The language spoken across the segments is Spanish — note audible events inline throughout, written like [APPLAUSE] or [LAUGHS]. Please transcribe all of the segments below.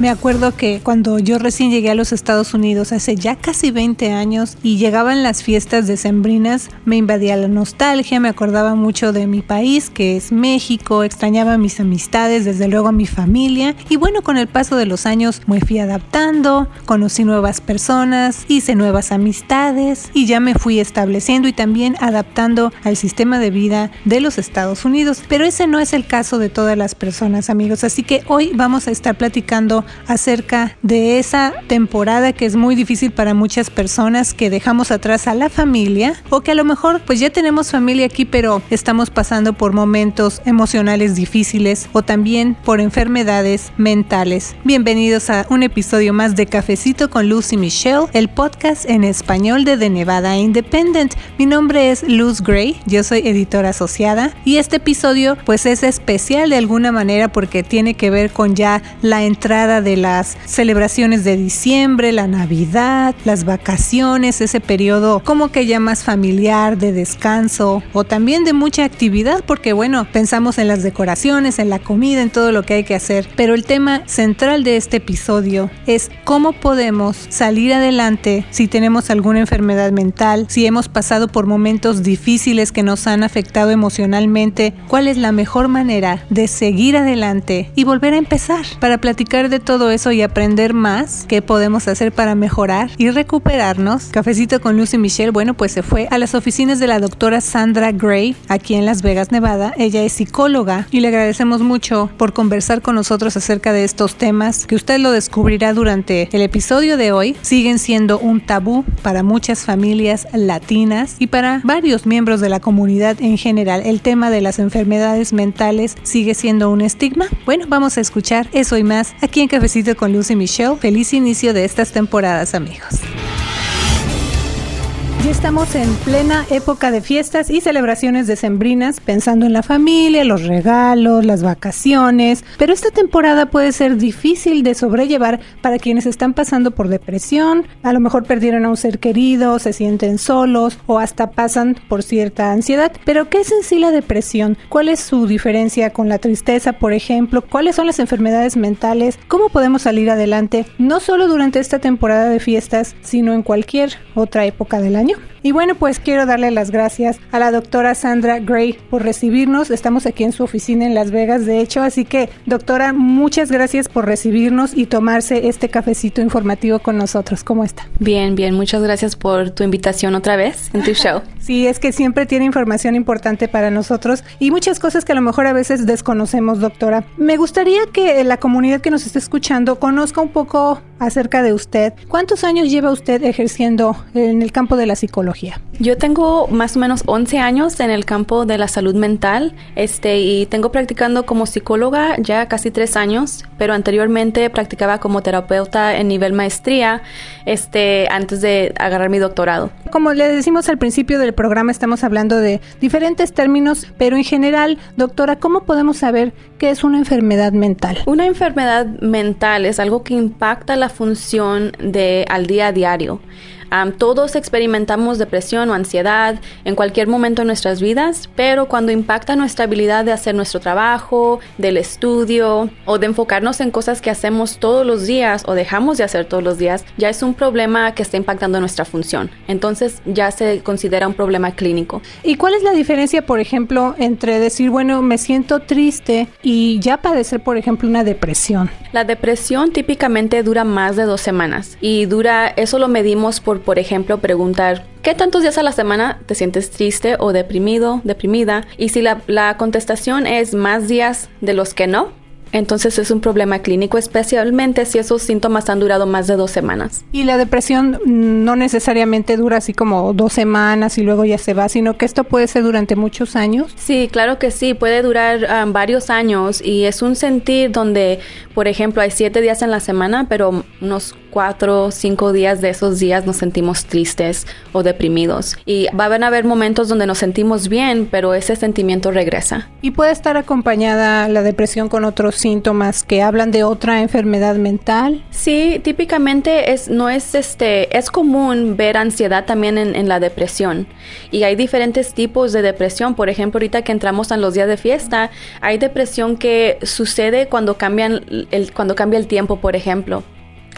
Me acuerdo que cuando yo recién llegué a los Estados Unidos hace ya casi 20 años y llegaban las fiestas decembrinas, me invadía la nostalgia, me acordaba mucho de mi país, que es México, extrañaba mis amistades, desde luego a mi familia y bueno, con el paso de los años me fui adaptando, conocí nuevas personas, hice nuevas amistades y ya me fui estableciendo y también adaptando al sistema de vida de los Estados Unidos. Pero ese no es el caso de todas las personas, amigos, así que hoy vamos a estar platicando acerca de esa temporada que es muy difícil para muchas personas que dejamos atrás a la familia o que a lo mejor pues ya tenemos familia aquí pero estamos pasando por momentos emocionales difíciles o también por enfermedades mentales. Bienvenidos a un episodio más de Cafecito con Lucy Michelle, el podcast en español de The Nevada Independent. Mi nombre es Luz Gray, yo soy editora asociada y este episodio pues es especial de alguna manera porque tiene que ver con ya la entrada de las celebraciones de diciembre, la Navidad, las vacaciones, ese periodo como que ya más familiar, de descanso o también de mucha actividad, porque bueno, pensamos en las decoraciones, en la comida, en todo lo que hay que hacer, pero el tema central de este episodio es cómo podemos salir adelante si tenemos alguna enfermedad mental, si hemos pasado por momentos difíciles que nos han afectado emocionalmente, cuál es la mejor manera de seguir adelante y volver a empezar para platicar de todo eso y aprender más qué podemos hacer para mejorar y recuperarnos. Cafecito con Lucy Michelle, bueno, pues se fue a las oficinas de la doctora Sandra Gray aquí en Las Vegas, Nevada. Ella es psicóloga y le agradecemos mucho por conversar con nosotros acerca de estos temas que usted lo descubrirá durante el episodio de hoy. Siguen siendo un tabú para muchas familias latinas y para varios miembros de la comunidad en general. El tema de las enfermedades mentales sigue siendo un estigma. Bueno, vamos a escuchar eso y más aquí en Cafecito con Lucy Michelle. Feliz inicio de estas temporadas, amigos. Estamos en plena época de fiestas y celebraciones decembrinas, pensando en la familia, los regalos, las vacaciones, pero esta temporada puede ser difícil de sobrellevar para quienes están pasando por depresión, a lo mejor perdieron a un ser querido, se sienten solos o hasta pasan por cierta ansiedad. Pero ¿qué es en sí la depresión? ¿Cuál es su diferencia con la tristeza, por ejemplo? ¿Cuáles son las enfermedades mentales? ¿Cómo podemos salir adelante no solo durante esta temporada de fiestas, sino en cualquier otra época del año? Y bueno, pues quiero darle las gracias a la doctora Sandra Gray por recibirnos. Estamos aquí en su oficina en Las Vegas, de hecho, así que doctora, muchas gracias por recibirnos y tomarse este cafecito informativo con nosotros. ¿Cómo está? Bien, bien, muchas gracias por tu invitación otra vez en tu show. [LAUGHS] sí, es que siempre tiene información importante para nosotros y muchas cosas que a lo mejor a veces desconocemos, doctora. Me gustaría que la comunidad que nos esté escuchando conozca un poco acerca de usted. ¿Cuántos años lleva usted ejerciendo en el campo de la psicología? Yo tengo más o menos 11 años en el campo de la salud mental este, y tengo practicando como psicóloga ya casi tres años, pero anteriormente practicaba como terapeuta en nivel maestría este, antes de agarrar mi doctorado. Como le decimos al principio del programa, estamos hablando de diferentes términos, pero en general, doctora, ¿cómo podemos saber qué es una enfermedad mental? Una enfermedad mental es algo que impacta la función de al día a diario todos experimentamos depresión o ansiedad en cualquier momento de nuestras vidas, pero cuando impacta nuestra habilidad de hacer nuestro trabajo, del estudio o de enfocarnos en cosas que hacemos todos los días o dejamos de hacer todos los días, ya es un problema que está impactando nuestra función. Entonces ya se considera un problema clínico. ¿Y cuál es la diferencia, por ejemplo, entre decir, bueno, me siento triste y ya padecer, por ejemplo, una depresión? La depresión típicamente dura más de dos semanas y dura, eso lo medimos por por, ejemplo, preguntar ¿Qué tantos días a la semana te sientes triste o deprimido, deprimida? Y si la, la, contestación es más días de los que no, entonces es un problema clínico, especialmente si esos síntomas han durado más de dos semanas. Y la depresión no necesariamente dura así como dos semanas y luego ya se va, sino que esto puede ser durante muchos años. Sí, claro que sí, puede durar um, varios años y es un sentir donde, por ejemplo, hay siete días en la semana, pero unos cuatro, cinco días de esos días nos sentimos tristes o deprimidos. Y van a haber momentos donde nos sentimos bien, pero ese sentimiento regresa. ¿Y puede estar acompañada la depresión con otros síntomas que hablan de otra enfermedad mental? Sí, típicamente es, no es este, es común ver ansiedad también en, la depresión. Y hay diferentes tipos de depresión. Por ejemplo, ahorita que entramos en los días de fiesta, hay depresión que sucede cuando cambian el, cuando cambia el tiempo, por ejemplo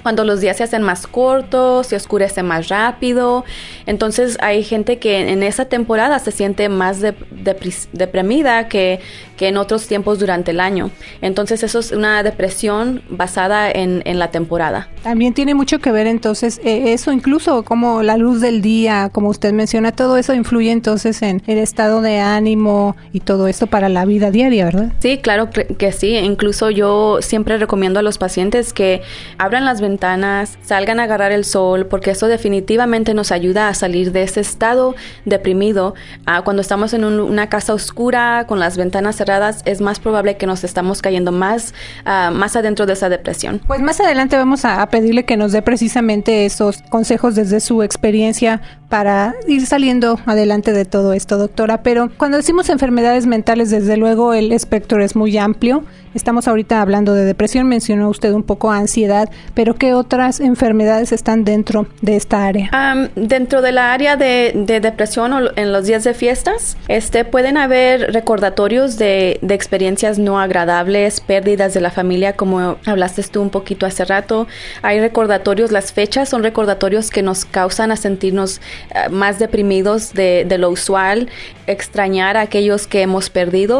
cuando los días se hacen más cortos, se oscurece más rápido. Entonces hay gente que en esa temporada se siente más deprimida que, que, en otros tiempos durante el año. Entonces eso es una depresión basada en, en la temporada. También tiene mucho que ver entonces eh, eso, incluso como la luz del día, como usted menciona, todo eso influye entonces en el estado de ánimo y todo esto para la vida diaria, ¿verdad? Sí, claro que sí. Incluso yo siempre recomiendo a los pacientes que abran las ventanas ventanas, salgan a agarrar el sol, porque eso definitivamente nos ayuda a salir de ese estado deprimido. Ah, cuando estamos en una casa oscura, con las ventanas cerradas, es más probable que nos estamos cayendo más, ah, más adentro de esa depresión. Pues más adelante vamos a, pedirle que nos dé precisamente esos consejos desde su experiencia para ir saliendo adelante de todo esto, doctora. Pero cuando decimos enfermedades mentales, desde luego el espectro es muy amplio. Estamos ahorita hablando de depresión, mencionó usted un poco ansiedad, pero ¿qué otras enfermedades están dentro de esta área? dentro de la área de, depresión o en los días de fiestas, este, pueden haber recordatorios de, de, experiencias no agradables, pérdidas de la familia, como hablaste tú un poquito hace rato. Hay recordatorios, las fechas son recordatorios que nos causan a sentirnos eh, más deprimidos de, de, lo usual, extrañar a aquellos que hemos perdido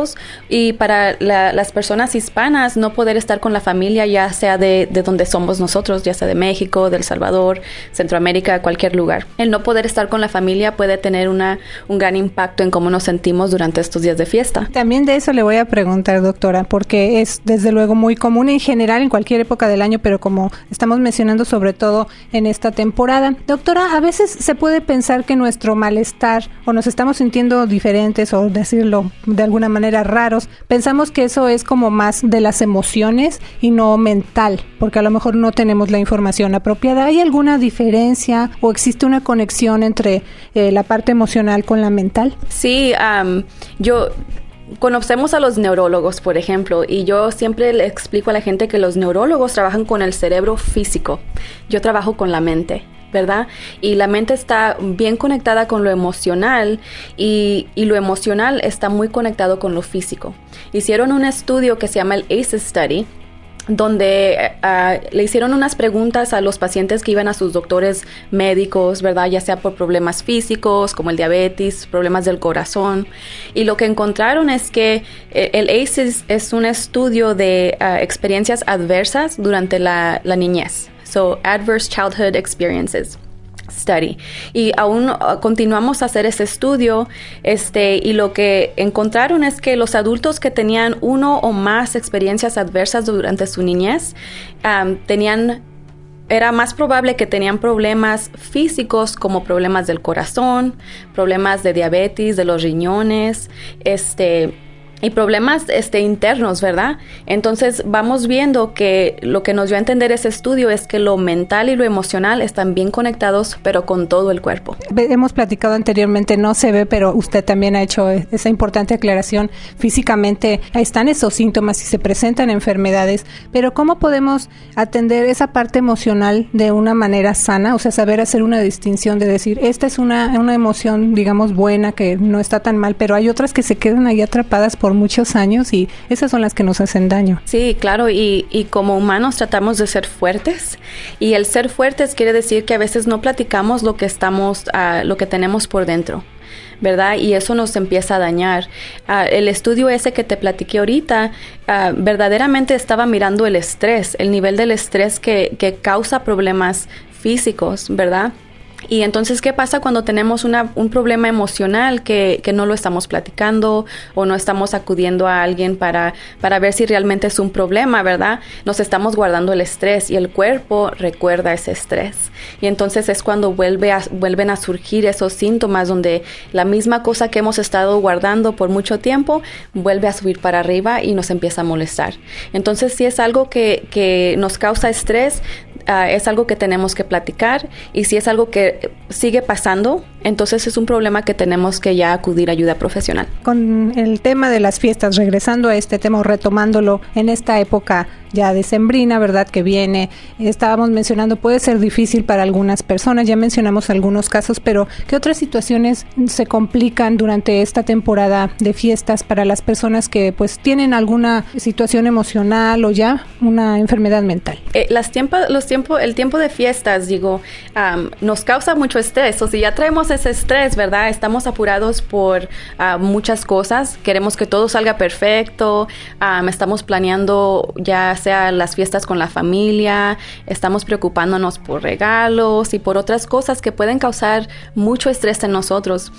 y para las personas hispanas no poder estar con la familia, ya sea de, de, donde somos nosotros, ya sea de México, del Salvador, Centroamérica, cualquier lugar. El no poder estar con la familia puede tener una, un gran impacto en cómo nos sentimos durante estos días de fiesta. También de eso le voy a preguntar, doctora, porque es desde luego muy común en general en cualquier época del año, pero como estamos mencionando sobre todo en esta temporada. Doctora, a veces se puede pensar que nuestro malestar o nos estamos sintiendo diferentes o decirlo de alguna manera raros, pensamos que eso es como más de las emociones y no mental, porque a lo mejor no tenemos la información apropiada. ¿Hay alguna diferencia o existe una conexión entre eh, la parte emocional con la mental? Sí, yo conocemos a los neurólogos, por ejemplo, y yo siempre le explico a la gente que los neurólogos trabajan con el cerebro físico. Yo trabajo con la mente. ¿verdad? Y la mente está bien conectada con lo emocional y, lo emocional está muy conectado con lo físico. Hicieron un estudio que se llama el ACEs Study, donde eh, ah, le hicieron unas preguntas a los pacientes que iban a sus doctores médicos, ¿verdad? Ya sea por problemas físicos, como el diabetes, problemas del corazón. Y lo que encontraron es que eh, el ACEs es un estudio de ah, experiencias adversas durante la niñez. So, Adverse Childhood Experiences. Study. Y aún uh, continuamos a hacer ese estudio, este, y lo que encontraron es que los adultos que tenían uno o más experiencias adversas durante su niñez um, tenían era más probable que tenían problemas físicos como problemas del corazón, problemas de diabetes, de los riñones, este, y problemas este, internos, ¿verdad? Entonces vamos viendo que lo que nos dio a entender ese estudio es que lo mental y lo emocional están bien conectados, pero con todo el cuerpo. Hemos platicado anteriormente, no se ve, pero usted también ha hecho esa importante aclaración. Físicamente están esos síntomas y se presentan enfermedades, pero ¿cómo podemos atender esa parte emocional de una manera sana? O sea, saber hacer una distinción de decir, esta es una, una emoción, digamos, buena, que no está tan mal, pero hay otras que se quedan ahí atrapadas por muchos años y esas son las que nos hacen daño. Sí, claro, y, y como humanos tratamos de ser fuertes y el ser fuertes quiere decir que a veces no platicamos lo que estamos, uh, lo que tenemos por dentro. ¿verdad? Y eso nos empieza a dañar. Uh, el estudio ese que te platiqué ahorita, uh, verdaderamente estaba mirando el estrés, el nivel del estrés que, que causa problemas físicos, ¿verdad? Y entonces, ¿qué pasa cuando tenemos una, un problema emocional que, que, no lo estamos platicando o no estamos acudiendo a alguien para, para ver si realmente es un problema, ¿verdad? Nos estamos guardando el estrés y el cuerpo recuerda ese estrés. Y entonces es cuando vuelve vuelven a surgir esos síntomas donde la misma cosa que hemos estado guardando por mucho tiempo vuelve a subir para arriba y nos empieza a molestar. Entonces, si es algo que, que nos causa estrés, uh, es algo que tenemos que platicar y si es algo que sigue pasando, entonces es un problema que tenemos que ya acudir a ayuda profesional. Con el tema de las fiestas, regresando a este tema retomándolo en esta época ya decembrina, ¿verdad? Que viene, estábamos mencionando, puede ser difícil para algunas personas, ya mencionamos algunos casos, pero ¿qué otras situaciones se complican durante esta temporada de fiestas para las personas que pues tienen alguna situación emocional o ya una enfermedad mental? Eh, las tiempo, los tiempo, el tiempo de fiestas, digo, um, nos causa mucho estrés, o si ya traemos ese estrés, ¿verdad? Estamos apurados por uh, muchas cosas, queremos que todo salga perfecto, um, estamos planeando ya sea las fiestas con la familia, estamos preocupándonos por regalos y por otras cosas que pueden causar mucho estrés en nosotros.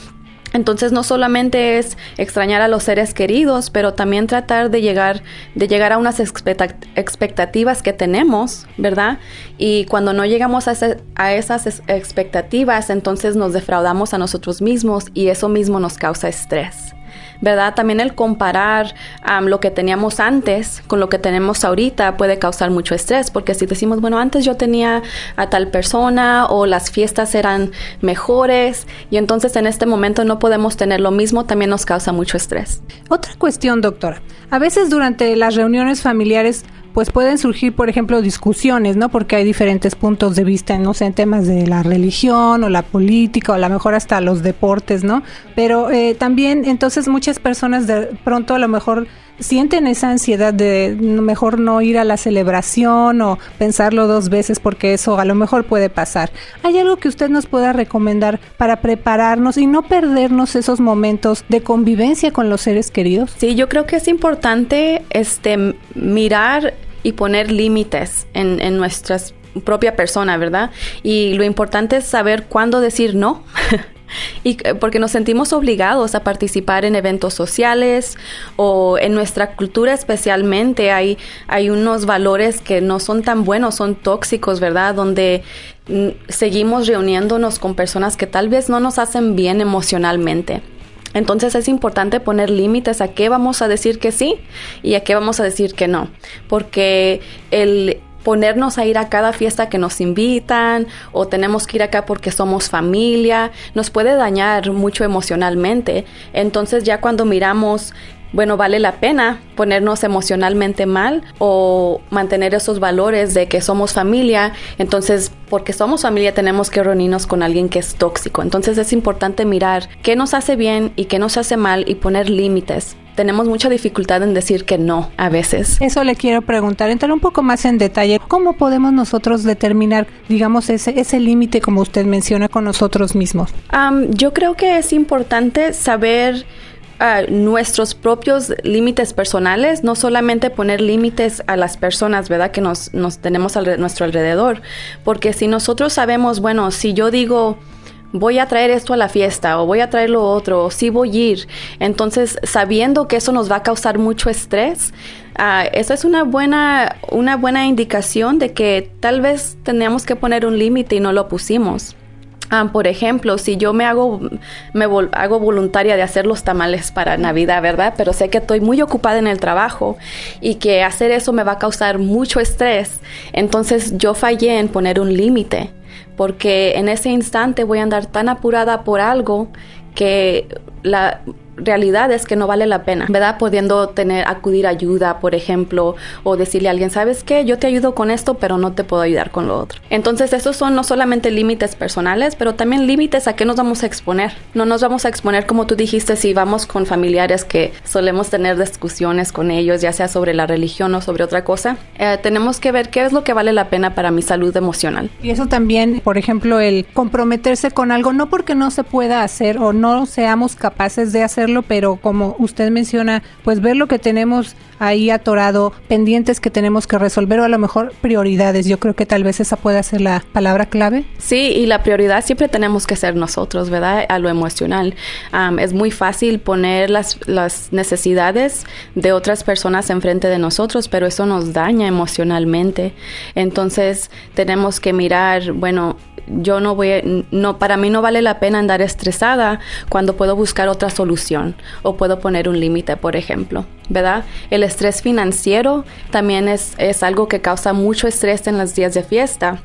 Entonces no solamente es extrañar a los seres queridos, pero también tratar de llegar, de llegar a unas expectativas que tenemos, ¿verdad? Y cuando no llegamos a, a, esas expectativas, entonces nos defraudamos a nosotros mismos y eso mismo nos causa estrés. ¿Verdad? También el comparar lo que teníamos antes con lo que tenemos ahorita puede causar mucho estrés, porque si decimos, bueno, antes yo tenía a tal persona o las fiestas eran mejores y entonces en este momento no podemos tener lo mismo, también nos causa mucho estrés. Otra cuestión, doctora. A veces durante las reuniones familiares pues pueden surgir, por ejemplo, discusiones, ¿no? Porque hay diferentes puntos de vista, no sé, en temas de la religión o la política o a lo mejor hasta los deportes, ¿no? Pero eh, también, entonces, muchas personas de pronto a lo mejor sienten esa ansiedad de mejor no ir a la celebración o pensarlo dos veces porque eso a lo mejor puede pasar. ¿Hay algo que usted nos pueda recomendar para prepararnos y no perdernos esos momentos de convivencia con los seres queridos? Sí, yo creo que es importante este mirar y poner límites en, en nuestras propia persona, ¿verdad? Y lo importante es saber cuándo decir no. [LAUGHS] [LAUGHS] y eh, porque nos sentimos obligados a participar en eventos sociales o en nuestra cultura especialmente hay, hay unos valores que no son tan buenos, son tóxicos, ¿verdad? Donde mm, seguimos reuniéndonos con personas que tal vez no nos hacen bien emocionalmente. Entonces es importante poner límites a qué vamos a decir que sí y a qué vamos a decir que no, porque el ponernos a ir a cada fiesta que nos invitan o tenemos que ir acá porque somos familia, nos puede dañar mucho emocionalmente. Entonces ya cuando miramos bueno, vale la pena ponernos emocionalmente mal o mantener esos valores de que somos familia. Entonces, porque somos familia tenemos que reunirnos con alguien que es tóxico. Entonces es importante mirar qué nos hace bien y qué nos hace mal y poner límites tenemos mucha dificultad en decir que no a veces. Eso le quiero preguntar, entrar un poco más en detalle. ¿Cómo podemos nosotros determinar, digamos, ese, ese límite como usted menciona con nosotros mismos? yo creo que es importante saber uh, nuestros propios límites personales, no solamente poner límites a las personas, ¿verdad? Que nos, nos tenemos a nuestro alrededor. Porque si nosotros sabemos, bueno, si yo digo voy a traer esto a la fiesta o voy a traer lo otro o sí voy a ir. Entonces, sabiendo que eso nos va a causar mucho estrés, uh, eso es una buena, una buena indicación de que tal vez teníamos que poner un límite y no lo pusimos. Ah, por ejemplo, si yo me hago, me hago voluntaria de hacer los tamales para Navidad, ¿verdad? Pero sé que estoy muy ocupada en el trabajo y que hacer eso me va a causar mucho estrés. Entonces yo fallé en poner un límite porque en ese instante voy a andar tan apurada por algo que la realidad es que no vale la pena, ¿verdad? Pudiendo tener, acudir ayuda, por ejemplo, o decirle a alguien, ¿sabes qué? Yo te ayudo con esto, pero no te puedo ayudar con lo otro. Entonces, esos son no solamente límites personales, pero también límites a qué nos vamos a exponer. No nos vamos a exponer, como tú dijiste, si vamos con familiares que solemos tener discusiones con ellos, ya sea sobre la religión o sobre otra cosa. Eh, tenemos que ver qué es lo que vale la pena para mi salud emocional. Y eso también, por ejemplo, el comprometerse con algo, no porque no se pueda hacer o no seamos capaces de hacerlo, pero como usted menciona, pues ver lo que tenemos ahí atorado, pendientes que tenemos que resolver o a lo mejor prioridades. Yo creo que tal vez esa pueda ser la palabra clave. Sí, y la prioridad siempre tenemos que ser nosotros, ¿verdad? A lo emocional. es muy fácil poner las, las necesidades de otras personas enfrente de nosotros, pero eso nos daña emocionalmente. Entonces tenemos que mirar, bueno, yo no voy, no, para mí no vale la pena andar estresada cuando puedo buscar otra solución o puedo poner un límite, por ejemplo, ¿verdad? El estrés financiero también es, es algo que causa mucho estrés en los días de fiesta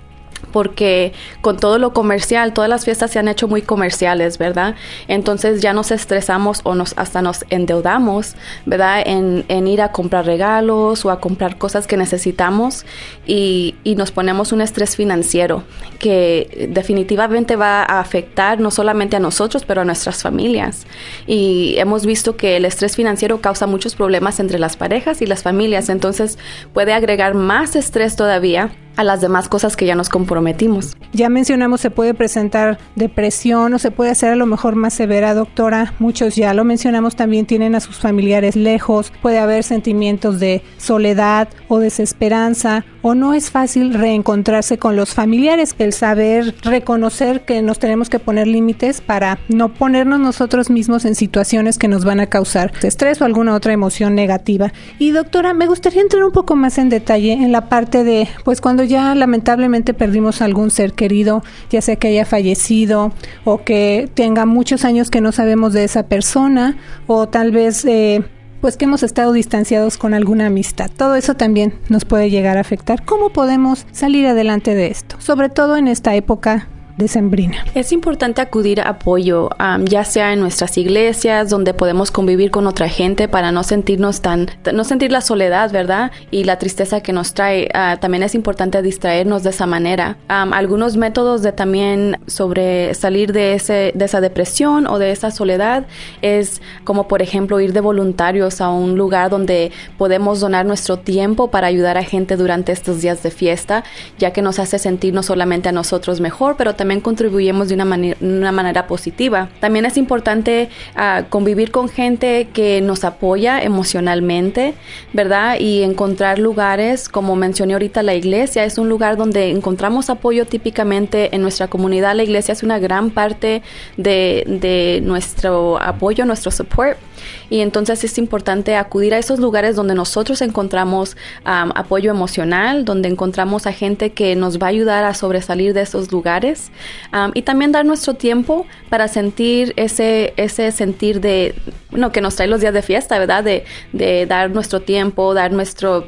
porque con todo lo comercial, todas las fiestas se han hecho muy comerciales, ¿verdad? Entonces ya nos estresamos o nos hasta nos endeudamos, ¿verdad? En, ir a comprar regalos o a comprar cosas que necesitamos y, nos ponemos un estrés financiero que definitivamente va a afectar no solamente a nosotros, pero a nuestras familias. Y hemos visto que el estrés financiero causa muchos problemas entre las parejas y las familias, entonces puede agregar más estrés todavía a las demás cosas que ya nos comprometimos. Ya mencionamos, se puede presentar depresión o se puede hacer a lo mejor más severa, doctora. Muchos ya lo mencionamos, también tienen a sus familiares lejos, puede haber sentimientos de soledad o desesperanza o no es fácil reencontrarse con los familiares. El saber reconocer que nos tenemos que poner límites para no ponernos nosotros mismos en situaciones que nos van a causar estrés o alguna otra emoción negativa. Y doctora, me gustaría entrar un poco más en detalle en la parte de, pues cuando ya lamentablemente perdimos algún ser querido, ya sea que haya fallecido o que tenga muchos años que no sabemos de esa persona o tal vez eh, pues que hemos estado distanciados con alguna amistad. Todo eso también nos puede llegar a afectar. ¿Cómo podemos salir adelante de esto? Sobre todo en esta época decembrina. Es importante acudir a apoyo, ya sea en nuestras iglesias, donde podemos convivir con otra gente para no sentirnos tan, no sentir la soledad, ¿verdad? Y la tristeza que nos trae. Ah, también es importante distraernos de esa manera. algunos métodos de también sobre salir de, ese, de esa depresión o de esa soledad es como por ejemplo ir de voluntarios a un lugar donde podemos donar nuestro tiempo para ayudar a gente durante estos días de fiesta, ya que nos hace sentir no solamente a nosotros mejor, pero también también contribuimos de una, manera, positiva. También es importante ah, convivir con gente que nos apoya emocionalmente, ¿verdad? Y encontrar lugares, como mencioné ahorita, la iglesia es un lugar donde encontramos apoyo típicamente en nuestra comunidad. La iglesia es una gran parte de nuestro apoyo, nuestro support. Y entonces es importante acudir a esos lugares donde nosotros encontramos apoyo emocional, donde encontramos a gente que nos va a ayudar a sobresalir de esos lugares y también dar nuestro tiempo para sentir ese, ese sentir de, bueno, que nos trae los días de fiesta, ¿verdad? De, de dar nuestro tiempo, dar nuestro,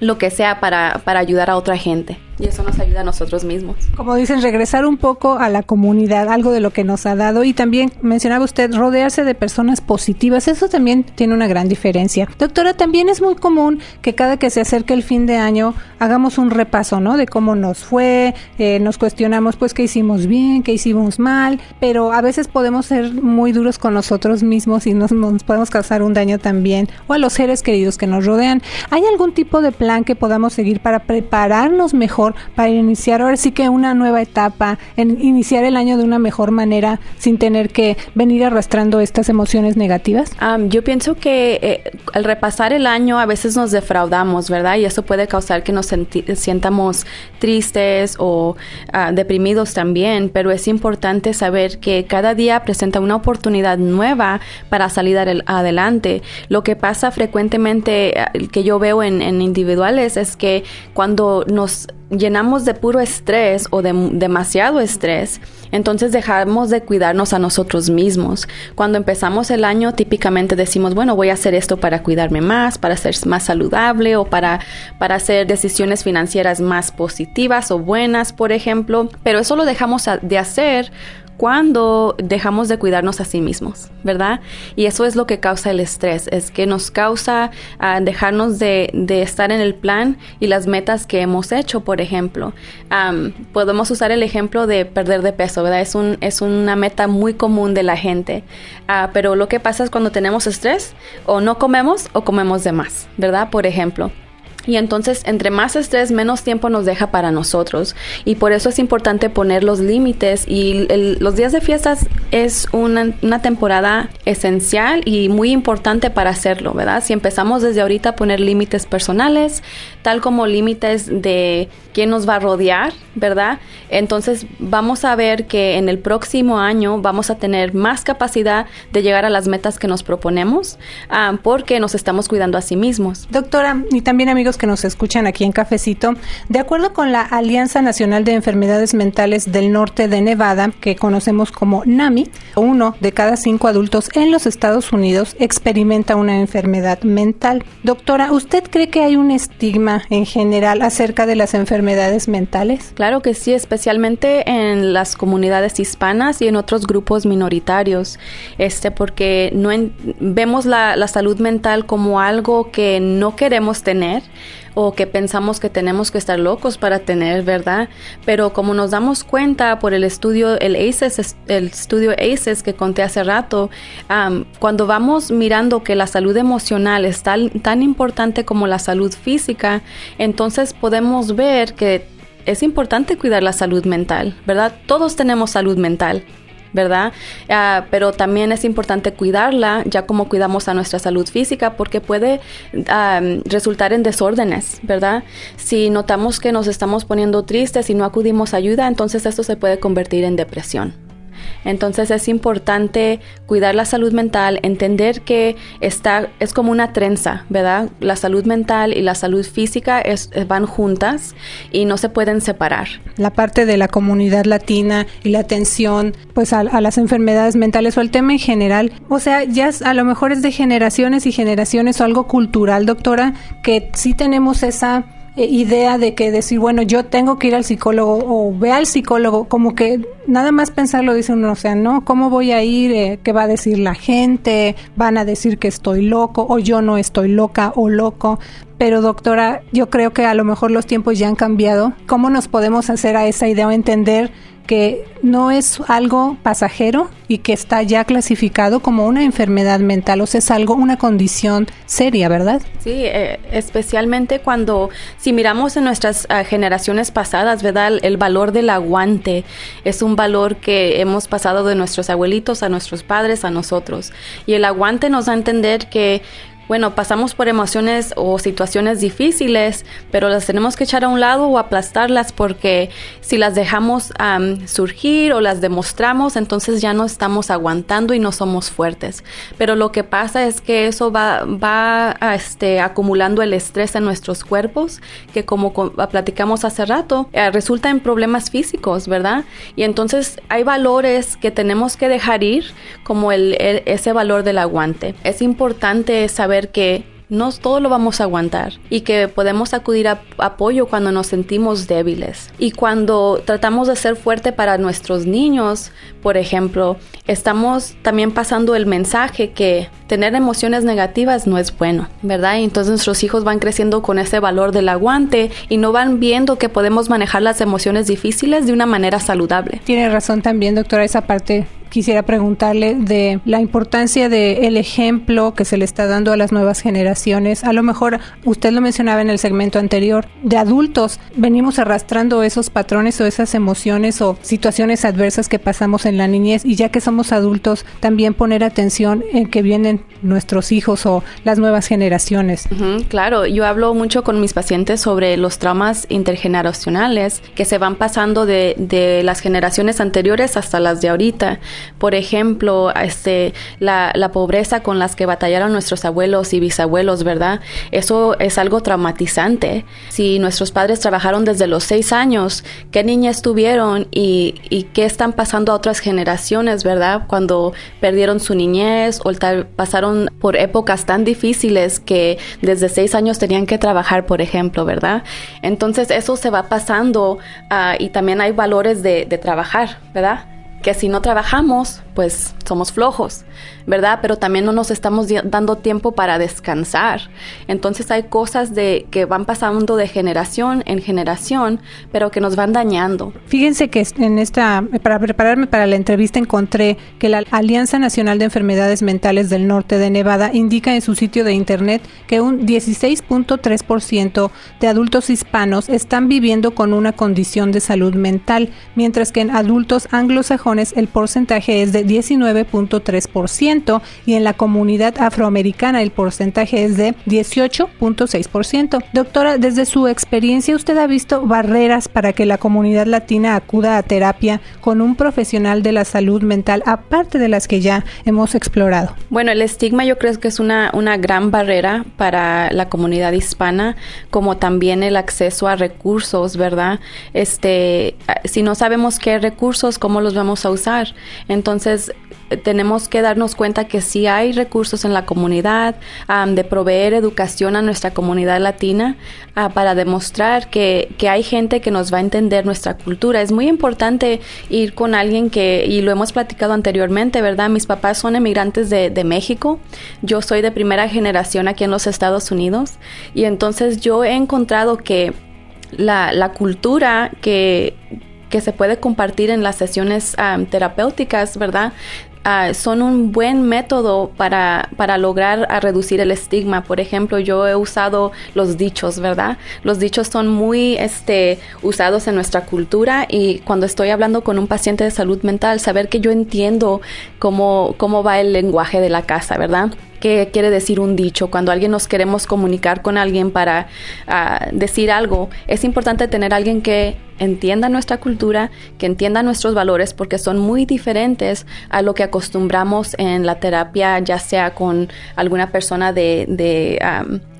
lo que sea para, para ayudar a otra gente y eso nos ayuda a nosotros mismos. Como dicen, regresar un poco a la comunidad, algo de lo que nos ha dado y también mencionaba usted rodearse de personas positivas, eso también tiene una gran diferencia. Doctora, también es muy común que cada que se acerque el fin de año hagamos un repaso, ¿no? De cómo nos fue, eh, nos cuestionamos pues qué hicimos bien, qué hicimos mal, pero a veces podemos ser muy duros con nosotros mismos y nos, nos podemos causar un daño también o a los seres queridos que nos rodean. ¿Hay algún tipo de plan que podamos seguir para prepararnos mejor para iniciar ahora sí que una nueva etapa, en iniciar el año de una mejor manera sin tener que venir arrastrando estas emociones negativas? yo pienso que eh, al repasar el año a veces nos defraudamos, ¿verdad? Y eso puede causar que nos sientamos tristes o ah, deprimidos también, pero es importante saber que cada día presenta una oportunidad nueva para salir adelante. Lo que pasa frecuentemente ah, que yo veo en, en individuales es que cuando nos llenamos de puro estrés o de demasiado estrés, entonces dejamos de cuidarnos a nosotros mismos. Cuando empezamos el año, típicamente decimos, bueno, voy a hacer esto para cuidarme más, para ser más saludable o para, para hacer decisiones financieras más positivas o buenas, por ejemplo, pero eso lo dejamos de hacer cuando dejamos de cuidarnos a sí mismos, ¿verdad? Y eso es lo que causa el estrés, es que nos causa ah, dejarnos de, estar en el plan y las metas que hemos hecho, por ejemplo. podemos usar el ejemplo de perder de peso, ¿verdad? Es, un, es una meta muy común de la gente, ah, pero lo que pasa es cuando tenemos estrés, o no comemos o comemos de más, ¿verdad? Por ejemplo. Y entonces, entre más estrés, menos tiempo nos deja para nosotros. Y por eso es importante poner los límites. Y los días de fiestas es una, temporada esencial y muy importante para hacerlo, ¿verdad? Si empezamos desde ahorita a poner límites personales, tal como límites de quién nos va a rodear, ¿verdad? Entonces vamos a ver que en el próximo año vamos a tener más capacidad de llegar a las metas que nos proponemos ah, porque nos estamos cuidando a sí mismos. Doctora, y también amigos que nos escuchan aquí en Cafecito, de acuerdo con la Alianza Nacional de Enfermedades Mentales del Norte de Nevada, que conocemos como NAMI, uno de cada cinco adultos en los Estados Unidos experimenta una enfermedad mental. Doctora, ¿usted cree que hay un estigma en general acerca de las enfermedades mentales? Claro que sí, especialmente en las comunidades hispanas y en otros grupos minoritarios, este, porque no vemos la salud mental como algo que no queremos tener o que pensamos que tenemos que estar locos para tener, ¿verdad? Pero como nos damos cuenta por el estudio, el ACES, el estudio ACES que conté hace rato, cuando vamos mirando que la salud emocional es tan importante como la salud física, entonces podemos ver que es importante cuidar la salud mental, ¿verdad? Todos tenemos salud mental. ¿Verdad? Ah, pero también es importante cuidarla, ya como cuidamos a nuestra salud física, porque puede resultar en desórdenes, ¿verdad? Si notamos que nos estamos poniendo tristes y no acudimos a ayuda, entonces esto se puede convertir en depresión. Entonces es importante cuidar la salud mental, entender que está, es como una trenza, ¿verdad? La salud mental y la salud física es, van juntas y no se pueden separar. La parte de la comunidad latina y la atención pues a, a las enfermedades mentales o al tema en general, o sea, ya a lo mejor es de generaciones y generaciones o algo cultural, doctora, que sí tenemos esa eh, idea de que decir, bueno, yo tengo que ir al psicólogo o ve al psicólogo, como que nada más pensarlo dice uno, o sea, no, ¿cómo voy a ir? Eh, ¿Qué va a decir la gente? ¿Van a decir que estoy loco o yo no estoy loca o loco? Pero doctora, yo creo que a lo mejor los tiempos ya han cambiado. ¿Cómo nos podemos hacer a esa idea o entender que no es algo pasajero y que está ya clasificado como una enfermedad mental, o sea, es algo, una condición seria, ¿verdad? Sí, eh, especialmente cuando, si miramos en nuestras ah, generaciones pasadas, ¿verdad? El, valor del aguante es un valor que hemos pasado de nuestros abuelitos a nuestros padres, a nosotros. Y el aguante nos da a entender que bueno, pasamos por emociones o situaciones difíciles, pero las tenemos que echar a un lado o aplastarlas porque si las dejamos surgir o las demostramos, entonces ya no estamos aguantando y no somos fuertes. Pero lo que pasa es que eso va, va este, acumulando el estrés en nuestros cuerpos, que como platicamos hace rato, eh, resulta en problemas físicos, ¿verdad? Y entonces hay valores que tenemos que dejar ir, como el, ese valor del aguante. Es importante saber que no todo lo vamos a aguantar y que podemos acudir a apoyo cuando nos sentimos débiles. Y cuando tratamos de ser fuerte para nuestros niños, por ejemplo, estamos también pasando el mensaje que tener emociones negativas no es bueno, ¿verdad? Y entonces nuestros hijos van creciendo con ese valor del aguante y no van viendo que podemos manejar las emociones difíciles de una manera saludable. Tiene razón también, doctora, esa parte quisiera preguntarle de la importancia del el ejemplo que se le está dando a las nuevas generaciones. A lo mejor usted lo mencionaba en el segmento anterior, de adultos venimos arrastrando esos patrones o esas emociones o situaciones adversas que pasamos en la niñez y ya que somos adultos también poner atención en que vienen nuestros hijos o las nuevas generaciones. claro, yo hablo mucho con mis pacientes sobre los traumas intergeneracionales que se van pasando de, de las generaciones anteriores hasta las de ahorita. Por ejemplo, este, la, la pobreza con las que batallaron nuestros abuelos y bisabuelos, ¿verdad? Eso es algo traumatizante. Si nuestros padres trabajaron desde los seis años, ¿qué niñez tuvieron y, y qué están pasando a otras generaciones, ¿verdad? Cuando perdieron su niñez o pasaron por épocas tan difíciles que desde seis años tenían que trabajar, por ejemplo, ¿verdad? Entonces eso se va pasando uh, y también hay valores de, de trabajar, ¿verdad? Que si no trabajamos, pues somos flojos, ¿verdad? Pero también no nos estamos dando tiempo para descansar. Entonces hay cosas de que van pasando de generación en generación, pero que nos van dañando. Fíjense que en esta para prepararme para la entrevista encontré que la Alianza Nacional de Enfermedades Mentales del Norte de Nevada indica en su sitio de internet que un 16.3% de adultos hispanos están viviendo con una condición de salud mental, mientras que en adultos anglosajones el porcentaje es de 19.3% y en la comunidad afroamericana el porcentaje es de 18.6%. Doctora, desde su experiencia, ¿usted ha visto barreras para que la comunidad latina acuda a terapia con un profesional de la salud mental, aparte de las que ya hemos explorado? Bueno, el estigma yo creo que es una, una gran barrera para la comunidad hispana, como también el acceso a recursos, ¿verdad? Este, si no sabemos qué recursos, ¿cómo los vamos a usar? Entonces, tenemos que darnos cuenta que sí hay recursos en la comunidad, de proveer educación a nuestra comunidad latina ah, para demostrar que, que, hay gente que nos va a entender nuestra cultura. Es muy importante ir con alguien que, y lo hemos platicado anteriormente, ¿verdad? Mis papás son emigrantes de, de México, yo soy de primera generación aquí en los Estados Unidos y entonces yo he encontrado que la, la cultura que que se puede compartir en las sesiones terapéuticas, ¿verdad? Ah, son un buen método para, para lograr a reducir el estigma. Por ejemplo, yo he usado los dichos, ¿verdad? Los dichos son muy este, usados en nuestra cultura y cuando estoy hablando con un paciente de salud mental, saber que yo entiendo cómo, cómo va el lenguaje de la casa, ¿verdad? Qué quiere decir un dicho. Cuando alguien nos queremos comunicar con alguien para ah, decir algo, es importante tener alguien que entienda nuestra cultura, que entienda nuestros valores, porque son muy diferentes a lo que acostumbramos en la terapia, ya sea con alguna persona de, de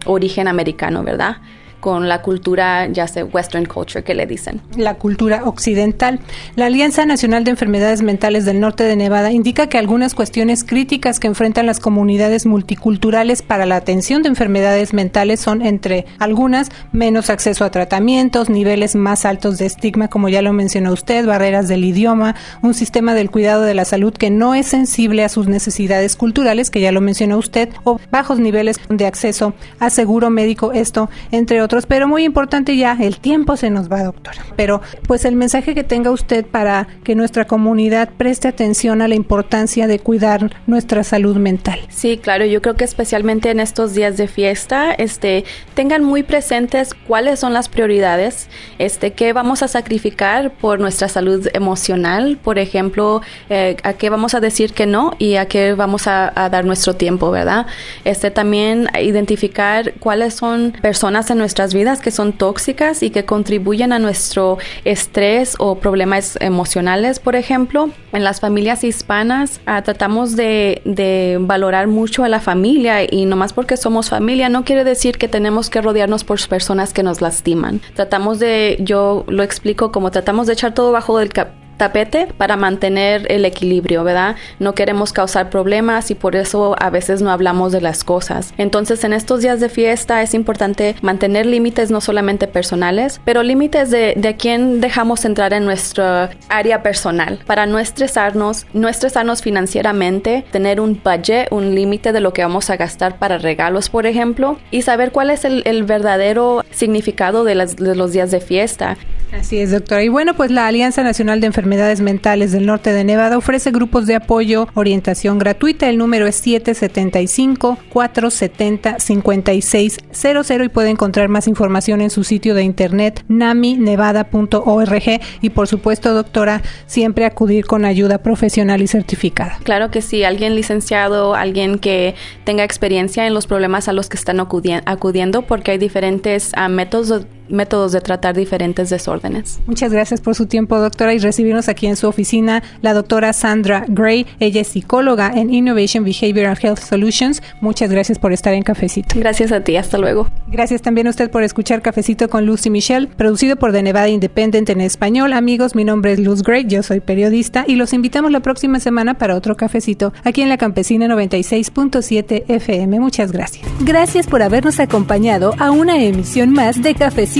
origen americano, ¿verdad? Con la cultura, ya sea Western culture, que le dicen. La cultura occidental. La Alianza Nacional de Enfermedades Mentales del Norte de Nevada indica que algunas cuestiones críticas que enfrentan las comunidades multiculturales para la atención de enfermedades mentales son, entre algunas, menos acceso a tratamientos, niveles más altos de estigma, como ya lo mencionó usted, barreras del idioma, un sistema del cuidado de la salud que no es sensible a sus necesidades culturales, que ya lo mencionó usted, o bajos niveles de acceso a seguro médico, esto entre otros pero muy importante ya, el tiempo se nos va, doctora. Pero pues el mensaje que tenga usted para que nuestra comunidad preste atención a la importancia de cuidar nuestra salud mental. Sí, claro, yo creo que especialmente en estos días de fiesta, este, tengan muy presentes cuáles son las prioridades, este, qué vamos a sacrificar por nuestra salud emocional, por ejemplo, eh, a qué vamos a decir que no y a qué vamos a, a dar nuestro tiempo, ¿verdad? Este, también identificar cuáles son personas en nuestra vidas que son tóxicas y que contribuyen a nuestro estrés o problemas emocionales, por ejemplo. En las familias hispanas ah, tratamos de, valorar mucho a la familia y no más porque somos familia no quiere decir que tenemos que rodearnos por personas que nos lastiman. Tratamos de, yo lo explico como tratamos de echar todo bajo del, tapete para mantener el equilibrio, ¿verdad? No queremos causar problemas y por eso a veces no hablamos de las cosas. Entonces en estos días de fiesta es importante mantener límites no solamente personales, pero límites de, de quién dejamos entrar en nuestra área personal para no estresarnos, no estresarnos financieramente, tener un budget, un límite de lo que vamos a gastar para regalos, por ejemplo, y saber cuál es el, verdadero significado de los días de fiesta. Así es, doctora. Y bueno, pues la Alianza Nacional de Enfermedades Mentales del Norte de Nevada ofrece grupos de apoyo, orientación gratuita. El número es 775-470-5600 y puede encontrar más información en su sitio de internet naminevada.org. Y por supuesto, doctora, siempre acudir con ayuda profesional y certificada. Claro que sí, alguien licenciado, alguien que tenga experiencia en los problemas a los que están acudiendo, porque hay diferentes ah, métodos métodos de tratar diferentes desórdenes. Muchas gracias por su tiempo, doctora, y recibirnos aquí en su oficina la doctora Sandra Gray. Ella es psicóloga en Innovation Behavioral Health Solutions. Muchas gracias por estar en Cafecito. Gracias a ti, hasta luego. Gracias también a usted por escuchar Cafecito con Lucy Michelle, producido por The Nevada Independent en español. Amigos, mi nombre es Luz Gray, yo soy periodista y los invitamos la próxima semana para otro cafecito aquí en la Campesina 96.7 FM. Muchas gracias. Gracias por habernos acompañado a una emisión más de Cafecito